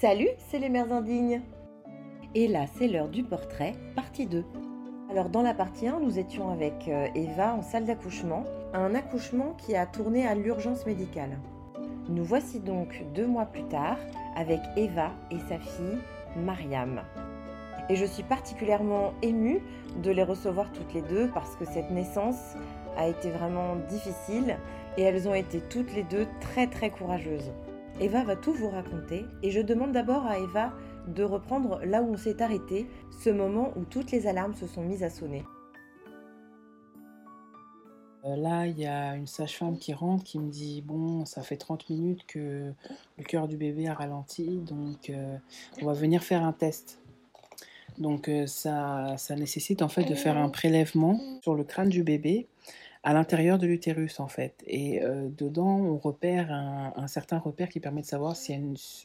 Salut, c'est les mères indignes. Et là, c'est l'heure du portrait, partie 2. Alors dans la partie 1, nous étions avec euh, Eva en salle d'accouchement, un accouchement qui a tourné à l'urgence médicale. Nous voici donc deux mois plus tard avec Eva et sa fille Mariam. Et je suis particulièrement émue de les recevoir toutes les deux parce que cette naissance a été vraiment difficile et elles ont été toutes les deux très très courageuses. Eva va tout vous raconter et je demande d'abord à Eva de reprendre là où on s'est arrêté, ce moment où toutes les alarmes se sont mises à sonner. Euh, là, il y a une sage-femme qui rentre qui me dit Bon, ça fait 30 minutes que le cœur du bébé a ralenti, donc euh, on va venir faire un test. Donc euh, ça, ça nécessite en fait de faire un prélèvement sur le crâne du bébé à l'intérieur de l'utérus en fait. Et euh, dedans, on repère un, certain repère qui permet de savoir s'il y a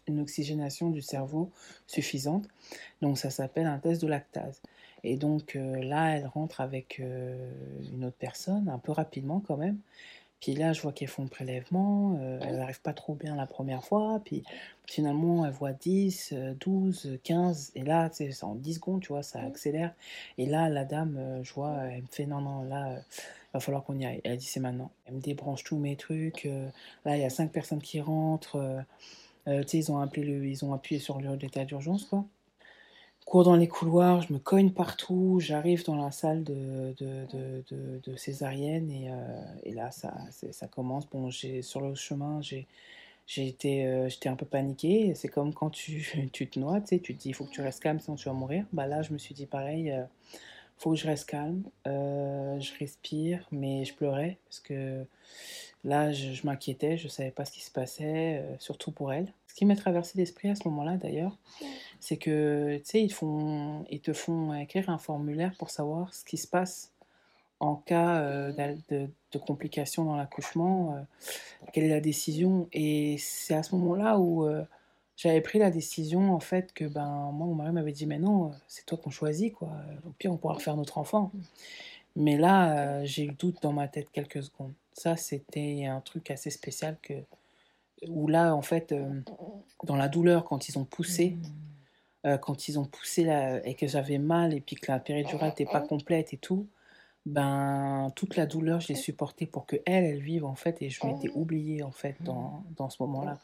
une, oxygénation du cerveau suffisante. Donc ça s'appelle un test de lactase. Et donc euh, là, elle rentre avec euh, une autre personne, un peu rapidement quand même. Puis là, je vois qu'elles font le prélèvement, elles n'arrivent pas trop bien la première fois, puis finalement, elles voient 10, 12, 15, et là, c'est en 10 secondes, tu vois, ça accélère. Et là, la dame, je vois, elle me fait non, non, là, va falloir qu'on y aille. Elle dit c'est maintenant. Elle me débranche tous mes trucs. Euh, là, il y a cinq personnes qui rentrent. Euh, euh, ils ont appelé le, ils ont appuyé sur l'état d'urgence, quoi. Cours dans les couloirs, je me cogne partout, j'arrive dans la salle de, de, de, de, césarienne et, et, là ça, ça commence. Bon, sur le chemin, j'ai été, j'étais un peu paniquée. C'est comme quand tu, tu te noies, tu te dis il faut que tu restes calme sinon tu vas mourir. Bah là, je me suis dit pareil, faut que je reste calme, euh, je respire, mais je pleurais parce que là, je, m'inquiétais, je savais pas ce qui se passait, euh, surtout pour elle. Ce qui m'est traversé l'esprit à ce moment-là, d'ailleurs, c'est que, tu sais, ils, ils te font écrire un formulaire pour savoir ce qui se passe en cas euh, de, de, complications dans l'accouchement, quelle est la décision. Et c'est à ce moment-là où j'avais pris la décision en fait que ben moi mon mari m'avait dit mais non c'est toi qu'on choisit quoi. Au pire on pourra refaire notre enfant. Mais là euh, j'ai eu le doute dans ma tête quelques secondes. Ça c'était un truc assez spécial que où là en fait euh, dans la douleur quand ils ont poussé euh, quand ils ont poussé là, et que j'avais mal et puis que la péridurale n'était pas complète et tout ben toute la douleur je l'ai supportée pour que elle elle vive en fait et je m'étais oubliée en fait dans, dans ce moment là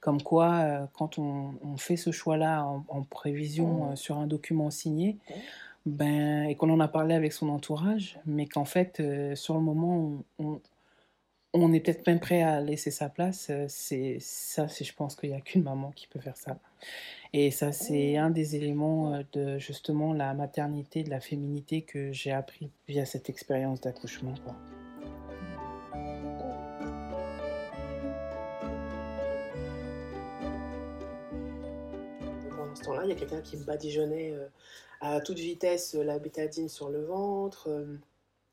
comme quoi, euh, quand on, fait ce choix-là en, prévision euh, sur un document signé, ben, et qu'on en a parlé avec son entourage, mais qu'en fait, euh, sur le moment, on, on est peut-être même prêt à laisser sa place, c'est ça, je pense qu'il n'y a qu'une maman qui peut faire ça. Et ça, c'est un des éléments de justement la maternité, de la féminité que j'ai appris via cette expérience d'accouchement. là il y a quelqu'un qui me badigeonnait euh, à toute vitesse euh, la bétadine sur le ventre.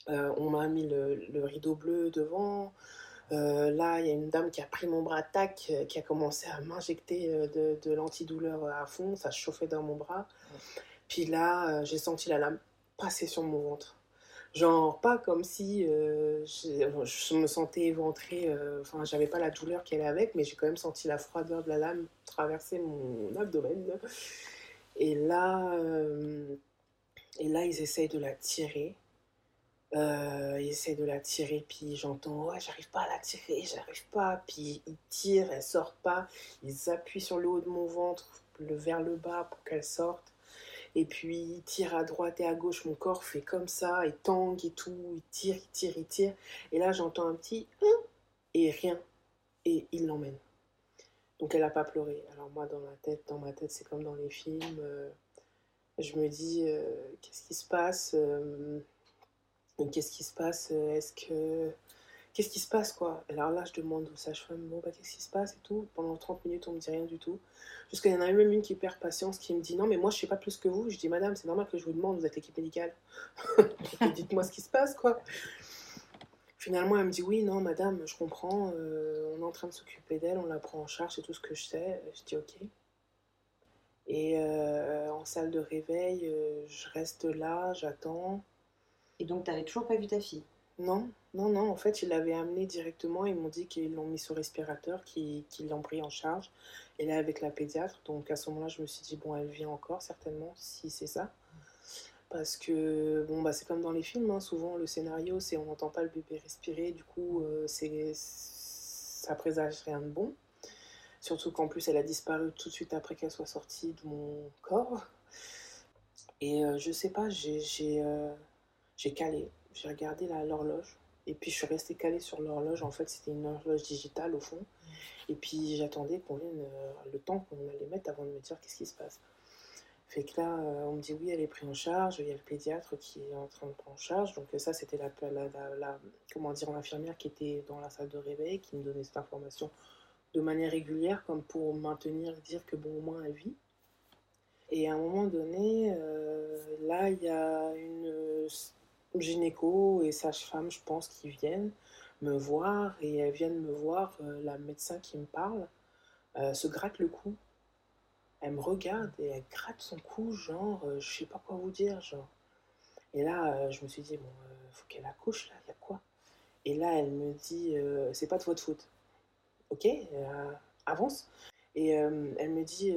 Euh, on m'a mis le, rideau bleu devant. là, il y a une dame qui a pris mon bras, tac, qui a commencé à m'injecter de, de l'antidouleur à fond. Ça chauffait dans mon bras. Puis là, j'ai senti la lame passer sur mon ventre. Genre, pas comme si je, me sentais éventrée, enfin, j'avais pas la douleur qu'elle avait avec, mais j'ai quand même senti la froideur de la lame traverser mon abdomen. Et là, euh, et là ils essayent de la tirer. Euh, ils essayent de la tirer, puis j'entends Ouais, j'arrive pas à la tirer, j'arrive pas. Puis ils tirent, elle sort pas. Ils appuient sur le haut de mon ventre, le, vers le bas pour qu'elle sorte. Et puis ils tirent à droite et à gauche, mon corps fait comme ça, et tangue et tout. Ils tirent, ils tirent, ils tirent. Et là, j'entends un petit hein, et rien. Et ils l'emmènent. Donc elle n'a pas pleuré. Alors moi dans la tête, dans ma tête, c'est comme dans les films. Euh, je me dis euh, qu'est-ce qui se passe euh, Qu'est-ce qui se passe Est-ce que qu'est-ce qui se passe quoi? Alors là je demande aux sages-femmes bon bah qu'est-ce qui se passe et tout. Pendant 30 minutes on me dit rien du tout. Jusqu'à y en a même une qui perd patience qui me dit non mais moi je sais pas plus que vous. Je dis madame c'est normal que je vous demande vous êtes l'équipe médicale. Dites-moi ce qui se passe quoi. Finalement, elle me dit oui, non, madame, je comprends, euh, on est en train de s'occuper d'elle, on la prend en charge, c'est tout ce que je sais. Je dis ok. Et euh, en salle de réveil, euh, je reste là, j'attends. Et donc, tu n'avais toujours pas vu ta fille? Non, non, non. En fait, ils l'avaient amené directement. Ils m'ont dit qu'ils l'ont mis sur respirateur, qu'ils l'ont pris en charge. Et là, avec la pédiatre. Donc, à ce moment-là, je me suis dit, bon, elle vit encore, certainement, si c'est ça. Parce que, bon, bah, c'est comme dans les films. hein, Souvent, le scénario, c'est on n'entend pas le bébé respirer. Du coup, euh, c'est ça présage rien de bon. Surtout qu'en plus, elle a disparu tout de suite après qu'elle soit sortie de mon corps. Et euh, je sais pas, j'ai, euh, j'ai calé. J'ai regardé l'horloge. Et puis, je suis restée calée sur l'horloge. En fait, c'était une horloge digitale, au fond. Et puis, j'attendais qu'on euh, le temps qu'on allait mettre avant de me dire qu'est-ce qui se passe. Fait que là, euh, on me dit oui, elle est prise en charge. Il y a le pédiatre qui est en train de prendre en charge. Donc, ça, c'était la, la, comment dire, l'infirmière qui était dans la salle de réveil, qui me donnait cette information de manière régulière, comme pour maintenir, dire que bon, au moins, elle vit. Et à un moment donné, euh, là, il y a une gynéco et sage-femme, je pense, qui viennent me voir. Et elles viennent me voir, euh, la médecin qui me parle, euh, se gratte le cou. Elle me regarde et elle gratte son cou, genre, euh, je sais pas quoi vous dire, genre. Et là, je me suis dit, bon, faut qu'elle accouche, là, il y a quoi? Et là, elle me dit, c'est pas de votre faute. Ok, avance. Et elle me dit,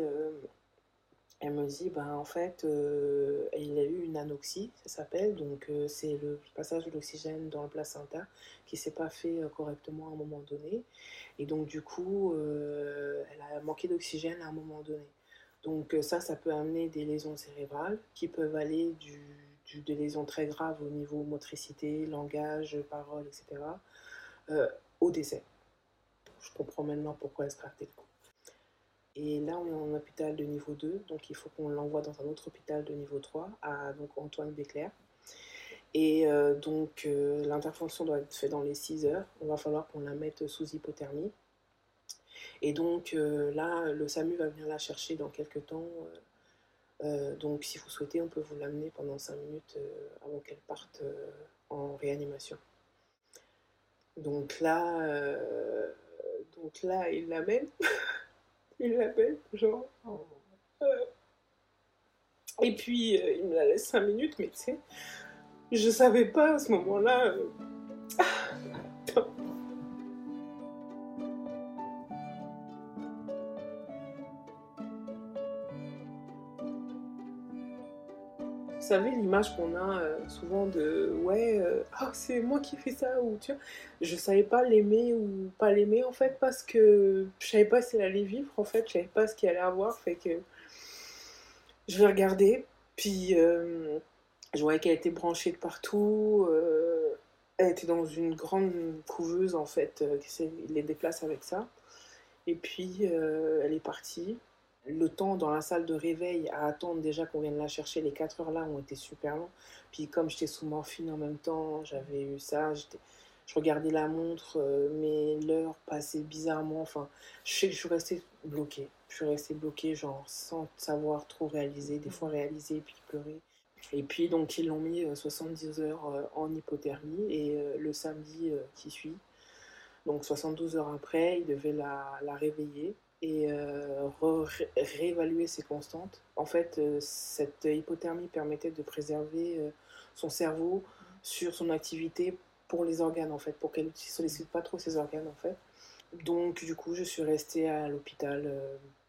elle me dit, ben, en fait, euh, il a eu une anoxie, ça s'appelle. Donc, euh, c'est le passage de l'oxygène dans le placenta qui s'est pas fait euh, correctement à un moment donné. Et donc, du coup, euh, elle a manqué d'oxygène à un moment donné. Donc, ça, ça peut amener des lésions cérébrales qui peuvent aller du, des lésions très graves au niveau motricité, langage, parole, etc., au décès. Je comprends maintenant pourquoi elle se cou. Et là, on est en hôpital de niveau 2, donc il faut qu'on l'envoie dans un autre hôpital de niveau 3, à Antoine Béclair. Et euh, donc, euh, l'intervention doit être faite dans les 6 heures. On va falloir qu'on la mette sous hypothermie. Et donc, euh, là, le SAMU va venir la chercher dans quelques temps. donc, si vous souhaitez, on peut vous l'amener pendant 5 minutes avant qu'elle parte en réanimation. Donc là, donc là, il l'amène. il l'amène, genre. euh, et puis, euh, il me la laisse 5 minutes, mais tu sais, je savais pas à ce moment-là. Savez, l'image qu'on a euh, souvent de ouais, euh, ah, c'est moi qui fais ça, ou tu vois, je savais pas l'aimer ou pas l'aimer en fait, parce que je savais pas si elle allait vivre en fait, je savais pas ce qu'elle allait avoir, fait que je l'ai regardée, puis euh, je voyais qu'elle était branchée de partout, elle était dans une grande couveuse en fait, qui les déplace avec ça, et puis elle est partie le temps dans la salle de réveil à attendre déjà qu'on vienne la chercher, les 4 heures là ont été super longs. Puis comme j'étais sous morphine en même temps, j'avais eu ça, je regardais la montre, euh, mais l'heure passait bizarrement. Enfin, je je suis restée bloquée. Je suis restée bloquée, genre sans savoir trop réaliser, des fois réaliser puis pleurer. Et puis donc ils l'ont mis euh, 70 heures euh, en hypothermie et euh, le samedi euh, qui suit, donc 72 heures après, ils devaient la, la réveiller et euh, réévaluer ses constantes. En fait, euh, cette hypothermie permettait de préserver euh, son cerveau sur son activité pour les organes, en fait, pour qu'elle ne sollicite pas trop ses organes, en fait. Donc, du coup, je suis restée à l'hôpital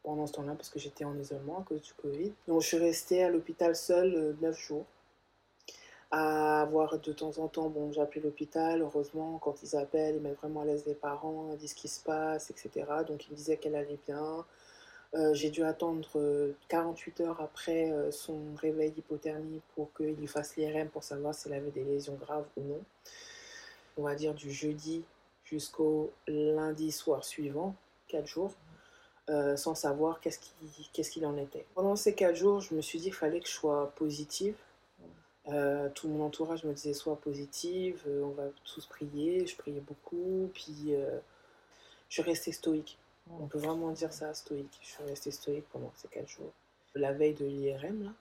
pendant ce temps-là parce que j'étais en isolement à cause du Covid. Donc, je suis restée à l'hôpital seule euh, 9 jours à voir de temps en temps, bon, j'ai appelé l'hôpital, heureusement, quand ils appellent, ils mettent vraiment à l'aise les parents, ils disent ce qui se passe, etc. Donc ils me disaient qu'elle allait bien. Euh, j'ai dû attendre euh, 48 heures après euh, son réveil d'hypothermie pour qu'il lui fasse l'IRM pour savoir si elle avait des lésions graves ou non. On va dire du jeudi jusqu'au lundi soir suivant, 4 jours, euh, sans savoir qu'est-ce qui- qu'est-ce qu'il en était. Pendant ces 4 jours, je me suis dit qu'il fallait que je sois positive. Euh, tout mon entourage me disait sois positive, euh, on va tous prier, je priais beaucoup, puis euh, je suis restée stoïque. On peut vraiment dire ça, stoïque. Je suis restée stoïque pendant ces quatre jours. La veille de l'IRM, là,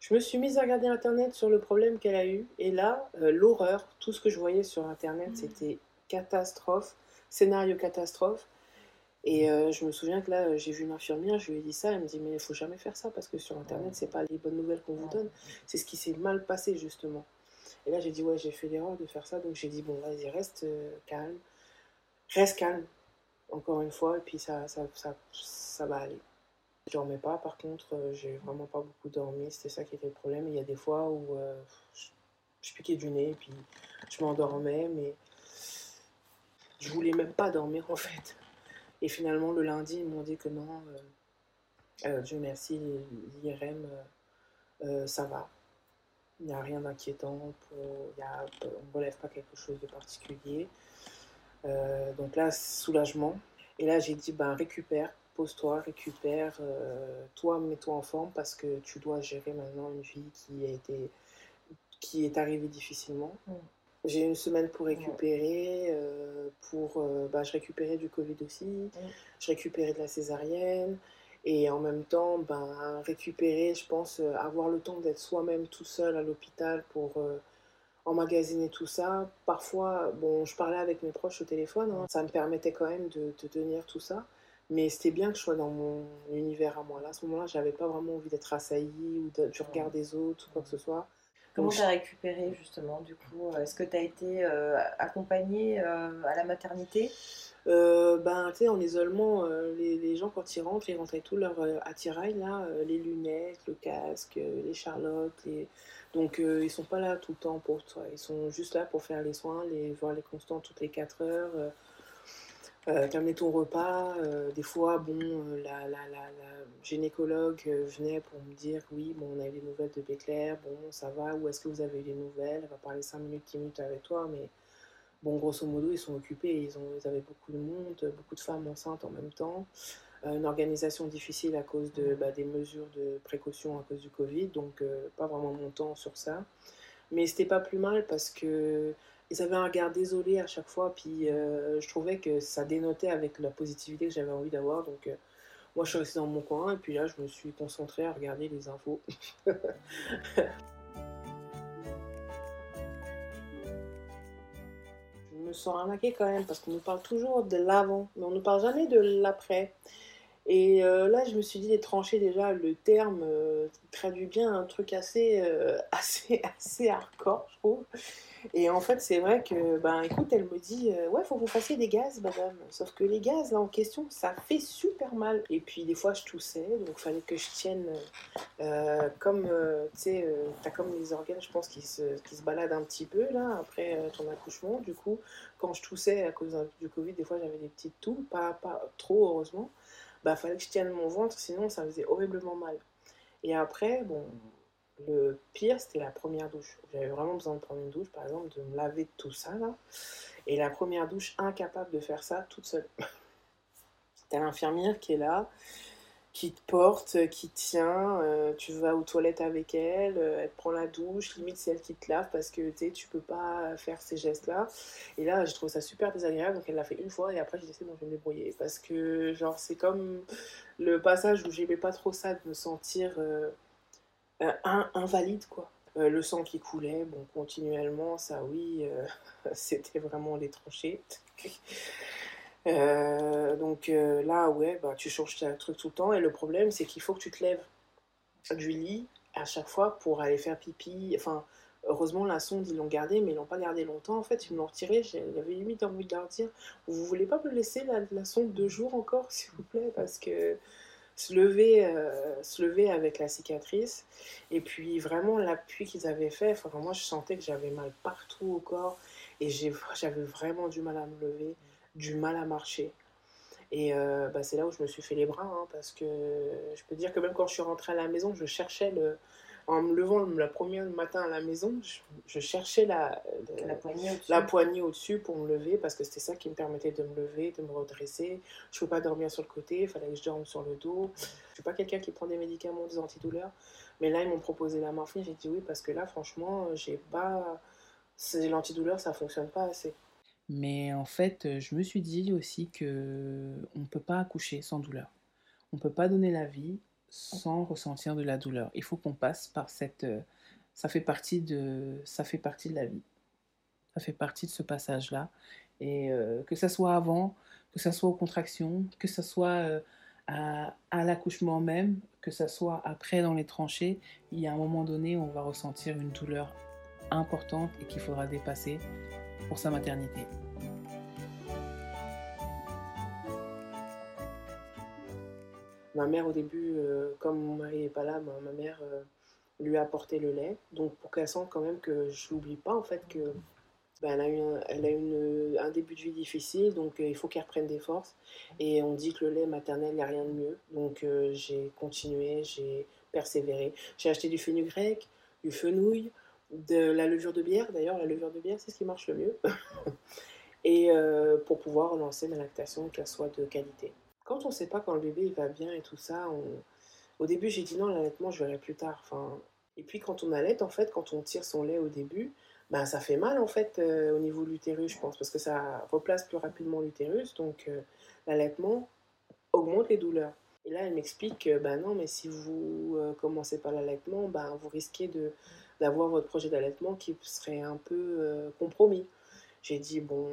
je me suis mise à regarder Internet sur le problème qu'elle a eu, et là, l'horreur, tout ce que je voyais sur Internet, c'était catastrophe, scénario catastrophe. Et euh, je me souviens que là, euh, j'ai vu une infirmière, je lui ai dit ça, elle me dit mais il faut jamais faire ça parce que sur internet, c'est pas les bonnes nouvelles qu'on vous donne, c'est ce qui s'est mal passé justement. Et là, j'ai dit, ouais, j'ai fait l'erreur de faire ça. Donc, j'ai dit, bon, vas-y, reste calme. Reste calme, encore une fois, et puis ça, ça, ça, ça va aller. Je dormais pas, par contre, j'ai vraiment pas beaucoup dormi. C'était ça qui était le problème. Il y a des fois où je, je piquais du nez, puis je m'endormais, mais je voulais même pas dormir en fait. Et finalement, le lundi, ils m'ont dit que non, euh, euh, Dieu merci, l'IRM, euh, ça va. Il n'y a rien d'inquiétant, on ne relève pas quelque chose de particulier. donc là, soulagement. Et là, j'ai dit, ben, récupère, pose-toi, récupère, toi, mets-toi en forme parce que tu dois gérer maintenant une vie qui a été, qui est arrivée difficilement. Mm. J'ai une semaine pour récupérer, euh, pour, euh, bah, je récupérais du Covid aussi, mm. je récupérais de la césarienne, et en même temps, ben, récupérer, je pense, euh, avoir le temps d'être soi-même tout seul à l'hôpital pour emmagasiner tout ça. Parfois, bon, je parlais avec mes proches au téléphone, hein, ça me permettait quand même de, tenir tout ça. Mais c'était bien que je sois dans mon univers à moi. Là, à ce moment-là, j'avais pas vraiment envie d'être assaillie ou du regard des autres ou quoi que ce soit. Comment tu as récupéré justement du coup Est-ce que tu as été euh, accompagnée euh, à la maternité? Euh, ben, tu sais, en isolement, les, les, gens quand ils rentrent, ils rentrent avec tout leur attirail, là, les lunettes, le casque, les charlottes, les... donc ils sont pas là tout le temps pour toi, ils sont juste là pour faire les soins, les voir les constants toutes les 4 heures, euh, ton repas. Euh, des fois, bon, euh, la, la, la, gynécologue euh, venait pour me dire oui, bon, on a eu les nouvelles de Béclair, bon, ça va, où est-ce que vous avez eu les nouvelles? Elle va parler 5 minutes, 10 minutes avec toi, mais bon, grosso modo, ils sont occupés, ils, ont, ils avaient beaucoup de monde, beaucoup de femmes enceintes en même temps. une organisation difficile à cause de, bah, des mesures de précaution à cause du Covid, donc pas vraiment mon temps sur ça. Mais c'était pas plus mal parce que ils avaient un regard désolé à chaque fois, puis euh, je trouvais que ça dénotait avec la positivité que j'avais envie d'avoir. Donc, euh, moi, je suis restée dans mon coin, et puis là, je me suis concentrée à regarder les infos. je me sens arnaquée quand même, parce qu'on nous parle toujours de l'avant, mais on ne nous parle jamais de l'après. Et euh, là, je me suis dit, les tranchées, déjà, le terme traduit bien un truc assez, assez, assez hardcore, je trouve. Et en fait, c'est vrai que, ben écoute, elle me dit euh, Ouais, faut que vous fassiez des gaz, madame. Sauf que les gaz, là, en question, ça fait super mal. Et puis, des fois, je toussais, donc il fallait que je tienne euh, comme, euh, tu sais, t'as comme les organes, je pense, qui se, qui se baladent un petit peu, là, après ton accouchement. Du coup, quand je toussais à cause du Covid, des fois, j'avais des petites toux, pas, pas trop, heureusement. Bah, fallait que je tienne mon ventre, sinon, ça faisait horriblement mal. Et après, bon, le pire, c'était la première douche. J'avais vraiment besoin de prendre une douche, par exemple, de me laver de tout ça, là. Et la première douche, incapable de faire ça toute seule. T'as l'infirmière qui est là, qui te porte, qui te tient, euh, tu vas aux toilettes avec elle, euh, elle prend la douche, limite c'est elle qui te lave parce que tu peux pas faire ces gestes-là. Et là, je trouve ça super désagréable, donc elle l'a fait une fois et après j'ai je vais me débrouiller. Parce que, genre, c'est comme le passage où j'aimais pas trop ça de me sentir. Euh, euh, invalide, quoi. Euh, le sang qui coulait, bon, continuellement, ça oui, euh, c'était vraiment les tranchées. Donc là, ouais, bah, tu changes un truc tout le temps. Et le problème, c'est qu'il faut que tu te lèves du lit à chaque fois pour aller faire pipi. Enfin, heureusement, la sonde, ils l'ont gardée, mais ils l'ont pas gardée longtemps. En fait, ils me l'ont retirée. J'avais limite envie de leur dire Vous voulez pas me laisser la, la sonde deux jours encore, s'il vous plaît? Parce que se lever, euh, se lever avec la cicatrice. Et puis vraiment l'appui qu'ils avaient fait, enfin, moi je sentais que j'avais mal partout au corps et j'avais vraiment du mal à me lever, du mal à marcher. Et euh, bah, c'est là où je me suis fait les bras, hein, parce que je peux dire que même quand je suis rentrée à la maison, je cherchais le, en me levant la première matin à la maison, je, cherchais la, la poignée au-dessus pour me lever parce que c'était ça qui me permettait de me lever, de me redresser. Je ne pouvais pas dormir sur le côté, il fallait que je dorme sur le dos. Je ne suis pas quelqu'un qui prend des médicaments, des antidouleurs. Mais là, ils m'ont proposé la morphine. J'ai dit oui parce que là, franchement, j'ai pas. L'antidouleur, ça fonctionne pas assez. Mais en fait, je me suis dit aussi que on ne peut pas accoucher sans douleur. On ne peut pas donner la vie sans ressentir de la douleur. Il faut qu'on passe par cette... Euh, ça fait partie de, ça fait partie de la vie. Ça fait partie de ce passage-là. Et euh, que ça soit avant, que ça soit aux contractions, que ça soit euh, à, à l'accouchement même, que ça soit après dans les tranchées, il y a un moment donné où on va ressentir une douleur importante et qu'il faudra dépasser pour sa maternité. Ma mère, au début, euh, comme mon mari n'est pas là, ma, ma mère euh, lui a apporté le lait. Donc, pour qu'elle sente quand même que je l'oublie pas, en fait, que ben, elle a eu, un, elle a une, un début de vie difficile, donc euh, il faut qu'elle reprenne des forces. Et on dit que le lait maternel, il n'y a rien de mieux. Donc, j'ai continué, j'ai persévéré. J'ai acheté du fenugrec, du fenouil, de la levure de bière. D'ailleurs, la levure de bière, c'est ce qui marche le mieux. et pour pouvoir lancer ma lactation, qu'elle soit de qualité quand on ne sait pas quand le bébé il va bien et tout ça, au début j'ai dit non, l'allaitement je verrai plus tard. Enfin, et puis quand on allait, en fait, quand on tire son lait au début, ben, ça fait mal en fait euh, au niveau de l'utérus, je pense, parce que ça replace plus rapidement l'utérus. Donc euh, l'allaitement augmente les douleurs. Et là, elle m'explique que ben non, mais si vous euh, commencez pas l'allaitement, ben, vous risquez de, d'avoir votre projet d'allaitement qui serait un peu compromis. J'ai dit, bon,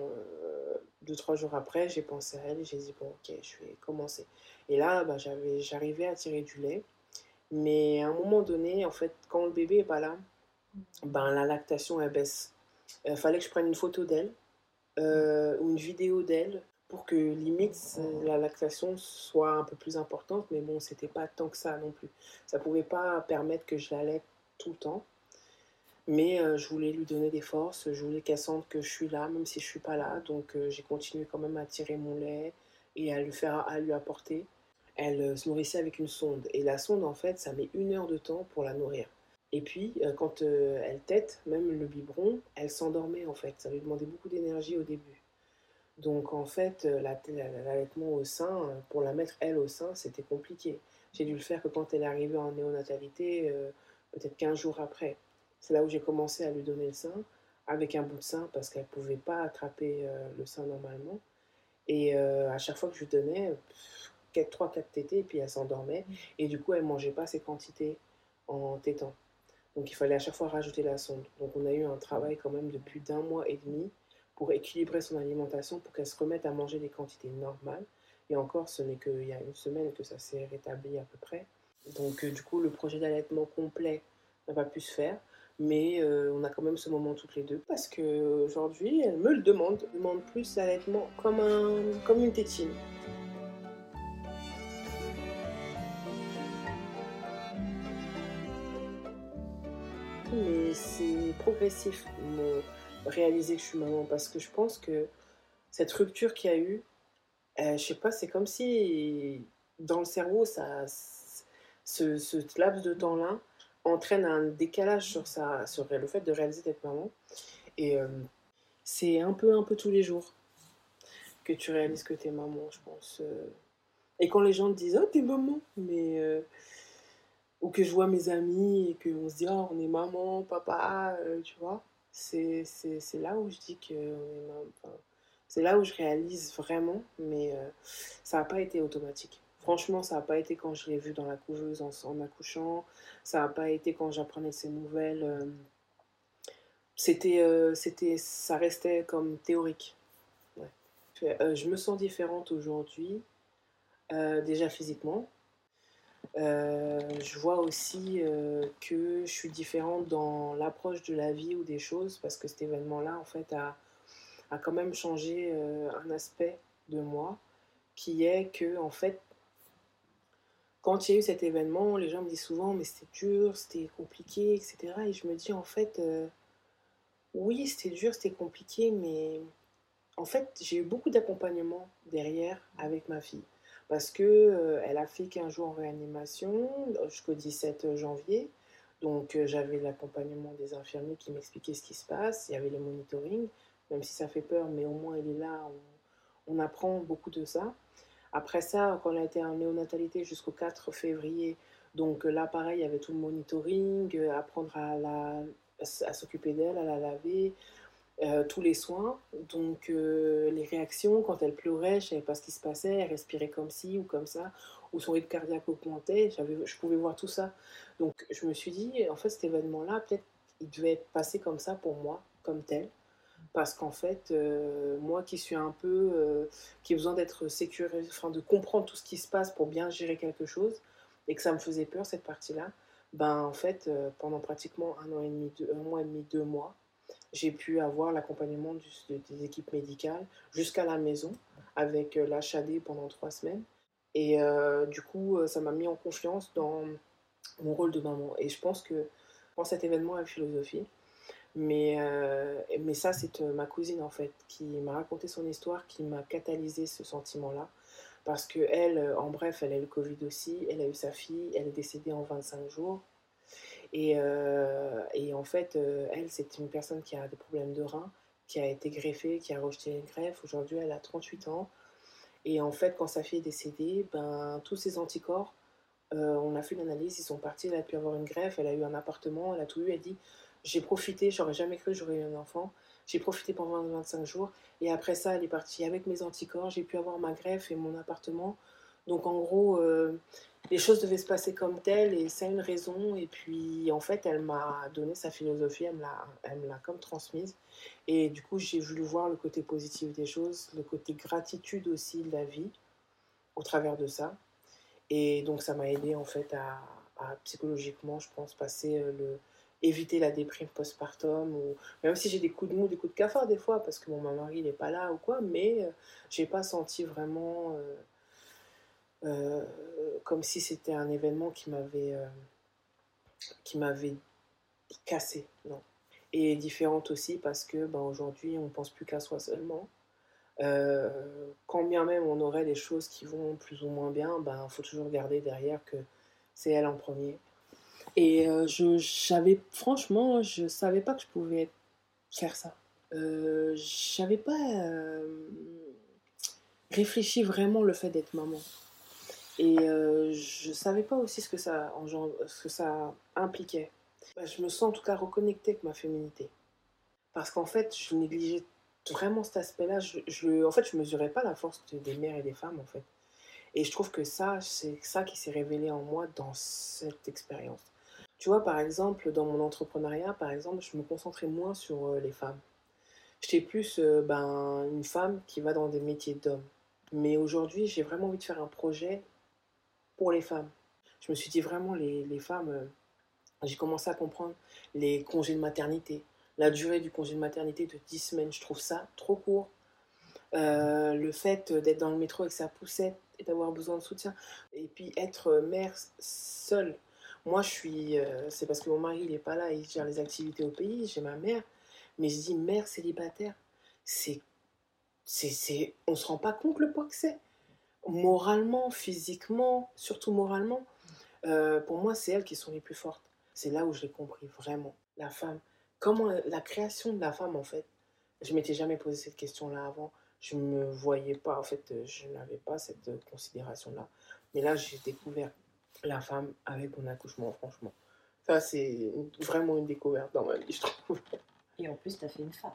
deux, trois jours après, j'ai pensé à elle et j'ai dit, bon, ok, je vais commencer. Et là, bah, j'avais, j'arrivais à tirer du lait. Mais à un moment donné, en fait, quand le bébé est pas là, ben, la lactation, elle baisse. Il fallait que je prenne une photo d'elle euh, ou une vidéo d'elle pour que limite la lactation soit un peu plus importante. Mais bon, c'était pas tant que ça non plus. Ça pouvait pas permettre que je l'allaite tout le temps. Mais euh, je voulais lui donner des forces, je voulais qu'elle sente que je suis là, même si je suis pas là. Donc euh, j'ai continué quand même à tirer mon lait et à lui faire, à lui apporter. Elle euh, se nourrissait avec une sonde et la sonde en fait, ça met une heure de temps pour la nourrir. Et puis quand elle tète, même le biberon, elle s'endormait en fait. Ça lui demandait beaucoup d'énergie au début. Donc en fait, l'allaitement au sein, pour la mettre elle au sein, c'était compliqué. J'ai dû le faire que quand elle est arrivée en néonatalité, peut-être 15 jours après. C'est là où j'ai commencé à lui donner le sein, avec un bout de sein, parce qu'elle ne pouvait pas attraper euh, le sein normalement. Et euh, à chaque fois que je lui donnais, 3-4 tétés, et puis elle s'endormait. Et du coup, elle ne mangeait pas ses quantités en tétant. Donc il fallait à chaque fois rajouter la sonde. Donc on a eu un travail quand même depuis d'un mois et demi pour équilibrer son alimentation, pour qu'elle se remette à manger des quantités normales. Et encore, ce n'est qu'il y a une semaine que ça s'est rétabli à peu près. Donc euh, du coup, le projet d'allaitement complet n'a pas pu se faire. Mais euh, on a quand même ce moment toutes les deux parce qu'aujourd'hui, elle me le demande. Elle demande plus l'allaitement comme, un, comme une tétine. Mais c'est progressif, réaliser que je suis maman parce que je pense que cette rupture qu'il y a eu, euh, je sais pas, c'est comme si dans le cerveau, ça, ce laps de temps-là, entraîne un décalage sur, sa, sur le fait de réaliser d'être maman. Et euh, c'est un peu, un peu tous les jours que tu réalises que t'es maman, je pense. Euh. Et quand les gens te disent, oh, t'es maman, mais. Euh, ou que je vois mes amis et qu'on se dit, oh, on est maman, papa, tu vois. C'est là où je dis que c'est là où je réalise vraiment, mais ça n'a pas été automatique. Franchement, ça n'a pas été quand je l'ai vu dans la couveuse en, accouchant. Ça n'a pas été quand j'apprenais ces nouvelles. Euh, c'était, euh, c'était, ça restait comme théorique. Euh, je me sens différente aujourd'hui, déjà physiquement. je vois aussi que je suis différente dans l'approche de la vie ou des choses parce que cet événement-là, en fait, a, a quand même changé un aspect de moi qui est que, en fait, quand il y a eu cet événement, les gens me disent souvent, mais c'était dur, c'était compliqué, etc. Et je me dis, en fait, euh, oui, c'était dur, c'était compliqué, mais en fait, j'ai eu beaucoup d'accompagnement derrière avec ma fille. Parce que euh, elle a fait 15 jours en réanimation jusqu'au 17 janvier. Donc, euh, j'avais l'accompagnement des infirmiers qui m'expliquaient ce qui se passe. Il y avait le monitoring, même si ça fait peur, mais au moins il est là. on apprend beaucoup de ça. Après ça, quand on a été en néonatalité jusqu'au 4 février, donc là, pareil, il y avait tout le monitoring, euh, apprendre à, la, à s'occuper d'elle, à la laver, euh, tous les soins. Donc euh, les réactions, quand elle pleurait, je ne savais pas ce qui se passait, elle respirait comme ci ou comme ça, ou son rythme cardiaque augmentait, je pouvais voir tout ça. Donc je me suis dit, en fait, cet événement-là, peut-être, il devait passé comme ça pour moi, comme tel parce qu'en fait, euh, moi qui suis un peu, euh, qui ai besoin d'être sécurisé, enfin de comprendre tout ce qui se passe pour bien gérer quelque chose, et que ça me faisait peur cette partie-là, ben en fait, pendant pratiquement un mois et demi, deux mois, j'ai pu avoir l'accompagnement des équipes médicales jusqu'à la maison avec l'HAD pendant trois semaines. Et du coup, ça m'a mis en confiance dans mon rôle de maman. Et je pense que pour cet événement a une philosophie. Mais, mais ça, c'est ma cousine en fait qui m'a raconté son histoire, qui m'a catalysé ce sentiment-là. Parce que elle, en bref, elle a eu le Covid aussi, elle a eu sa fille, elle est décédée en 25 jours. Et, en fait, elle, c'est une personne qui a des problèmes de rein, qui a été greffée, qui a rejeté une greffe. Aujourd'hui, elle a 38 ans. Et en fait, quand sa fille est décédée, ben, tous ses anticorps, on a fait une analyse, ils sont partis, elle a pu avoir une greffe, elle a eu un appartement, elle a tout eu, elle dit j'ai profité, j'aurais jamais cru que j'aurais eu un enfant. J'ai profité pendant 25 jours. Et après ça, elle est partie avec mes anticorps. J'ai pu avoir ma greffe et mon appartement. Donc en gros, euh, les choses devaient se passer comme telles et c'est une raison. Et puis en fait, elle m'a donné sa philosophie, elle me l'a comme transmise. Et du coup, j'ai voulu voir le côté positif des choses, le côté gratitude aussi de la vie au travers de ça. Et donc ça m'a aidé en fait à, à, psychologiquement, je pense, passer euh, le, éviter la déprime postpartum ou même si j'ai des coups de mou, des coups de cafard des fois parce que mon mari n'est pas là ou quoi, mais euh, j'ai pas senti vraiment euh, euh, comme si c'était un événement qui m'avait qui m'avait cassé, non. Et différente aussi parce que ben, aujourd'hui on pense plus qu'à soi seulement. quand bien même on aurait des choses qui vont plus ou moins bien, il ben, faut toujours garder derrière que c'est elle en premier et euh, je j'avais franchement, je savais pas que je pouvais faire ça. Euh, j'avais pas euh, réfléchi vraiment le fait d'être maman. Et euh, je savais pas aussi ce que ça, ce que ça impliquait. Bah, je me sens en tout cas reconnectée avec ma féminité. Parce qu'en fait, je négligeais vraiment cet aspect-là. Je, je, en fait, je mesurais pas la force des mères et des femmes, en fait. Et je trouve que ça, c'est ça qui s'est révélé en moi dans cette expérience. Tu vois, par exemple, dans mon entrepreneuriat, par exemple, je me concentrais moins sur euh, les femmes. J'étais plus euh, ben, une femme qui va dans des métiers d'hommes. Mais aujourd'hui, j'ai vraiment envie de faire un projet pour les femmes. Je me suis dit vraiment, les, les femmes, euh, j'ai commencé à comprendre les congés de maternité. La durée du congé de maternité de 10 semaines, je trouve ça trop court. le fait d'être dans le métro avec sa poussette et d'avoir besoin de soutien. Et puis être mère seule, moi, je suis. Euh, c'est parce que mon mari, il n'est pas là, il gère les activités au pays, j'ai ma mère. Mais je dis mère célibataire, c'est. c'est, on ne se rend pas compte le poids que c'est. Moralement, physiquement, surtout moralement. Euh, pour moi, c'est elles qui sont les plus fortes. C'est là où je l'ai compris, vraiment. La femme. Comment la création de la femme, en fait. Je m'étais jamais posé cette question-là avant. Je ne me voyais pas, en fait, je n'avais pas cette considération-là. Mais là, j'ai découvert la femme avec mon accouchement, franchement. Ça, c'est vraiment une découverte dans ma vie, je trouve. Et en plus, tu as fait une femme.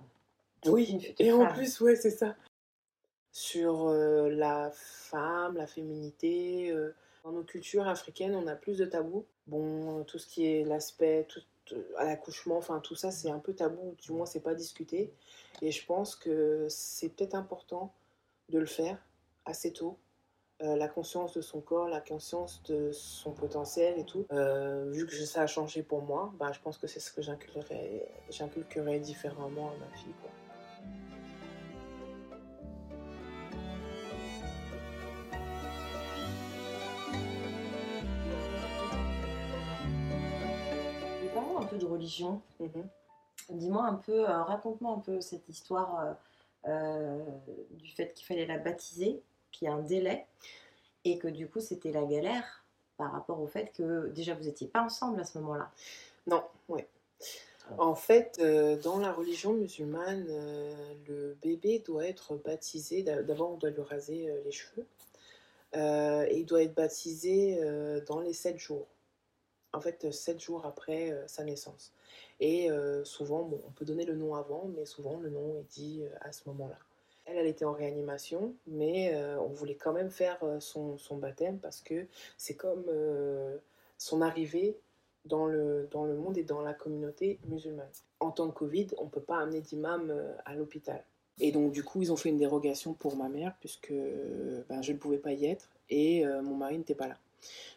Oui, et en plus, ouais, c'est ça. Sur euh, la femme, la féminité, euh, dans nos cultures africaines, on a plus de tabous. Bon, tout ce qui est l'aspect à l'accouchement, enfin tout ça, c'est un peu tabou, du moins, c'est pas discuté. Et je pense que c'est peut-être important de le faire assez tôt euh, la conscience de son corps, la conscience de son potentiel et tout. Euh, vu que ça a changé pour moi, bah, je pense que c'est ce que j'inculquerai différemment à ma fille. Quoi. Parlons un peu de religion. Mm-hmm. Dis-moi un peu, euh, raconte-moi un peu cette histoire du fait qu'il fallait la baptiser qu'il y a un délai et que du coup c'était la galère par rapport au fait que déjà vous n'étiez pas ensemble à ce moment-là. Non, oui. En fait, euh, dans la religion musulmane, euh, le bébé doit être baptisé. D'abord, on doit lui raser euh, les cheveux. et il doit être baptisé dans les sept jours. En fait, sept jours après sa naissance. Et souvent, bon, on peut donner le nom avant, mais souvent le nom est dit à ce moment-là. Elle, elle était en réanimation, mais euh, on voulait quand même faire euh, son, baptême parce que c'est comme euh, son arrivée dans le, monde et dans la communauté musulmane. En temps de Covid, on ne peut pas amener d'imam à l'hôpital. Et donc, du coup, ils ont fait une dérogation pour ma mère, puisque ben, je ne pouvais pas y être et mon mari n'était pas là.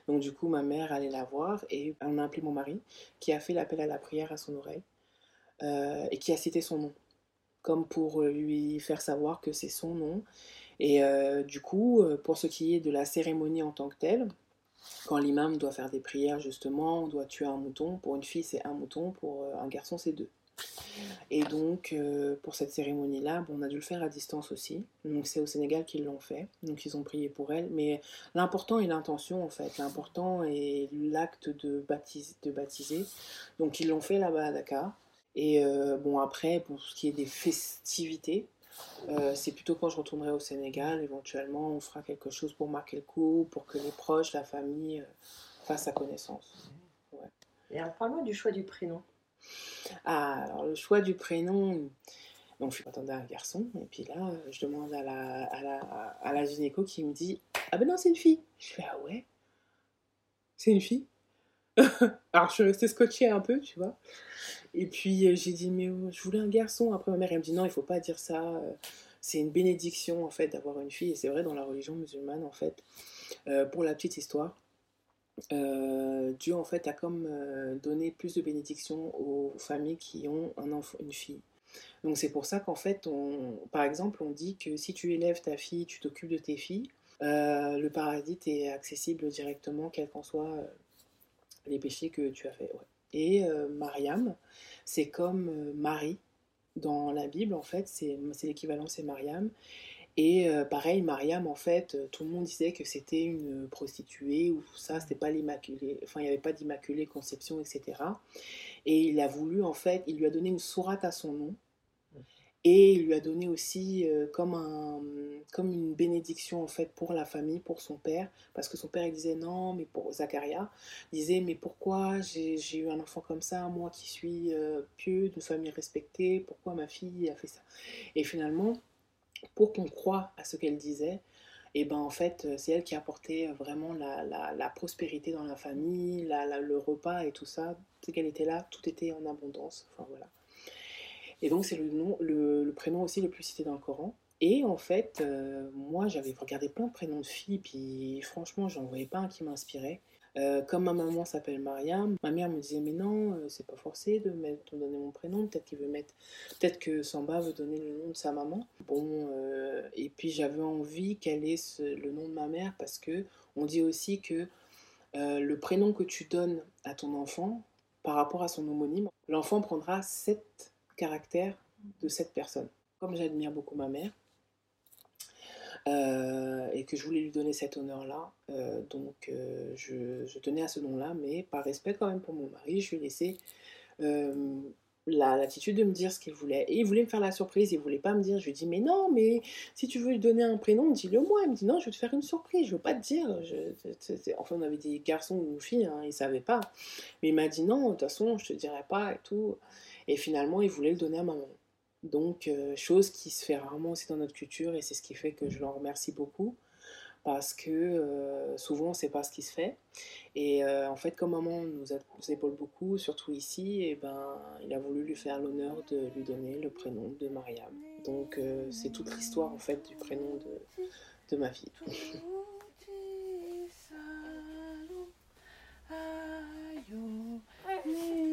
Donc du coup, ma mère allait la voir et on a appelé mon mari qui a fait l'appel à la prière à son oreille et qui a cité son nom, comme pour lui faire savoir que c'est son nom. Et euh, du coup, pour ce qui est de la cérémonie en tant que telle, quand l'imam doit faire des prières justement, on doit tuer un mouton. Pour une fille, c'est un mouton, pour un garçon, c'est deux. Et donc, euh, pour cette cérémonie-là, bon, on a dû le faire à distance aussi. Donc, c'est au Sénégal qu'ils l'ont fait. Donc, ils ont prié pour elle. Mais l'important est l'intention, en fait. L'important est l'acte de baptiser. Donc, ils l'ont fait là-bas à Dakar. Et euh, bon, après, pour ce qui est des festivités, euh, c'est plutôt quand je retournerai au Sénégal. Éventuellement, on fera quelque chose pour marquer le coup, pour que les proches, la famille fassent sa connaissance. Ouais. Et alors, parle-moi du choix du prénom. Ah, alors le choix du prénom. Donc, je m'attendais à un garçon, et puis là, je demande à la, à la, à la gynéco qui me dit Ah ben non, c'est une fille. Je fais Ah ouais? C'est une fille? Alors, je suis restée scotchée un peu, tu vois. Et puis, j'ai dit Mais oh, je voulais un garçon. Après, ma mère, elle me dit Non, il faut pas dire ça. C'est une bénédiction, en fait, d'avoir une fille. Et c'est vrai, dans la religion musulmane, en fait. Euh, pour la petite histoire, euh, Dieu en fait a comme euh, donné plus de bénédictions aux familles qui ont un enfant, une fille. Donc c'est pour ça qu'en fait, on, par exemple, on dit que si tu élèves ta fille, tu t'occupes de tes filles, euh, le paradis est accessible directement, quels qu'en soient les péchés que tu as fait. Et Mariam, c'est comme Marie dans la Bible, en fait, c'est l'équivalent, c'est Mariam. Et euh, pareil, Mariam, en fait, euh, tout le monde disait que c'était une prostituée ou ça, c'était pas l'immaculée, enfin, il n'y avait pas d'immaculée conception, etc. Et il a voulu, en fait, il lui a donné une sourate à son nom. Et il lui a donné aussi euh, comme, un, comme une bénédiction en fait pour la famille, pour son père, parce que son père il disait non, mais pour Zacharia, il disait mais pourquoi j'ai eu un enfant comme ça, moi qui suis pieux, d'une famille respectée, pourquoi ma fille a fait ça? Et finalement, pour qu'on croie à ce qu'elle disait, et ben en fait, c'est elle qui apportait vraiment la, la, prospérité dans la famille, la, le repas et tout ça. C'est qu'elle était là, tout était en abondance. Enfin voilà. Et donc c'est le nom, le, prénom aussi le plus cité dans le Coran. Et en fait, euh, moi j'avais regardé plein de prénoms de filles, puis franchement, j'en voyais pas un qui m'inspirait. Euh, comme ma maman s'appelle Mariam, ma mère me disait mais non, euh, c'est pas forcé de, mettre, donner mon prénom, peut-être qu'il veut mettre, peut-être que Samba veut donner le nom de sa maman. Bon, euh, et puis j'avais envie qu'elle ait le nom de ma mère parce que on dit aussi que le prénom que tu donnes à ton enfant par rapport à son homonyme, l'enfant prendra sept caractères de cette personne. Comme j'admire beaucoup ma mère, euh, et que je voulais lui donner cet honneur-là. Euh, donc euh, je, tenais à ce nom-là, mais par respect quand même pour mon mari, je lui ai laissé l'attitude de me dire ce qu'il voulait. Et il voulait me faire la surprise, il voulait pas me dire. Je lui dit, mais non, mais si tu veux lui donner un prénom, dis-le moi. Il me dit, non, je vais te faire une surprise, je veux pas te dire. Enfin, on avait des garçons ou une fille, hein, il savait pas. Mais il m'a dit, non, de toute façon, je te dirai pas et tout. Et finalement, il voulait le donner à maman. Donc, euh, chose qui se fait rarement aussi dans notre culture et c'est ce qui fait que je l'en remercie beaucoup parce que euh, souvent on ne sait pas ce qui se fait. Et euh, en fait, comme maman nous, épaule beaucoup, surtout ici, et ben, il a voulu lui faire l'honneur de lui donner le prénom de Mariam. Donc, c'est toute l'histoire en fait du prénom de, de ma fille.